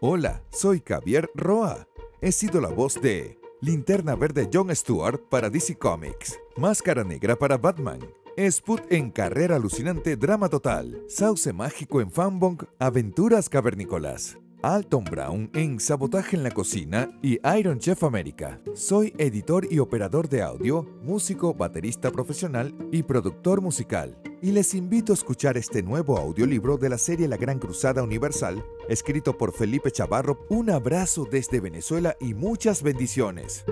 Hola, soy Javier Roa. He sido la voz de Linterna Verde John Stewart para DC Comics, Máscara Negra para Batman, Sput en Carrera Alucinante Drama Total, Sauce Mágico en Fanbong Aventuras Cavernícolas. Alton Brown en Sabotaje en la Cocina y Iron Chef América. Soy editor y operador de audio, músico, baterista profesional y productor musical. Y les invito a escuchar este nuevo audiolibro de la serie La Gran Cruzada Universal, escrito por Felipe Chavarro. Un abrazo desde Venezuela y muchas bendiciones.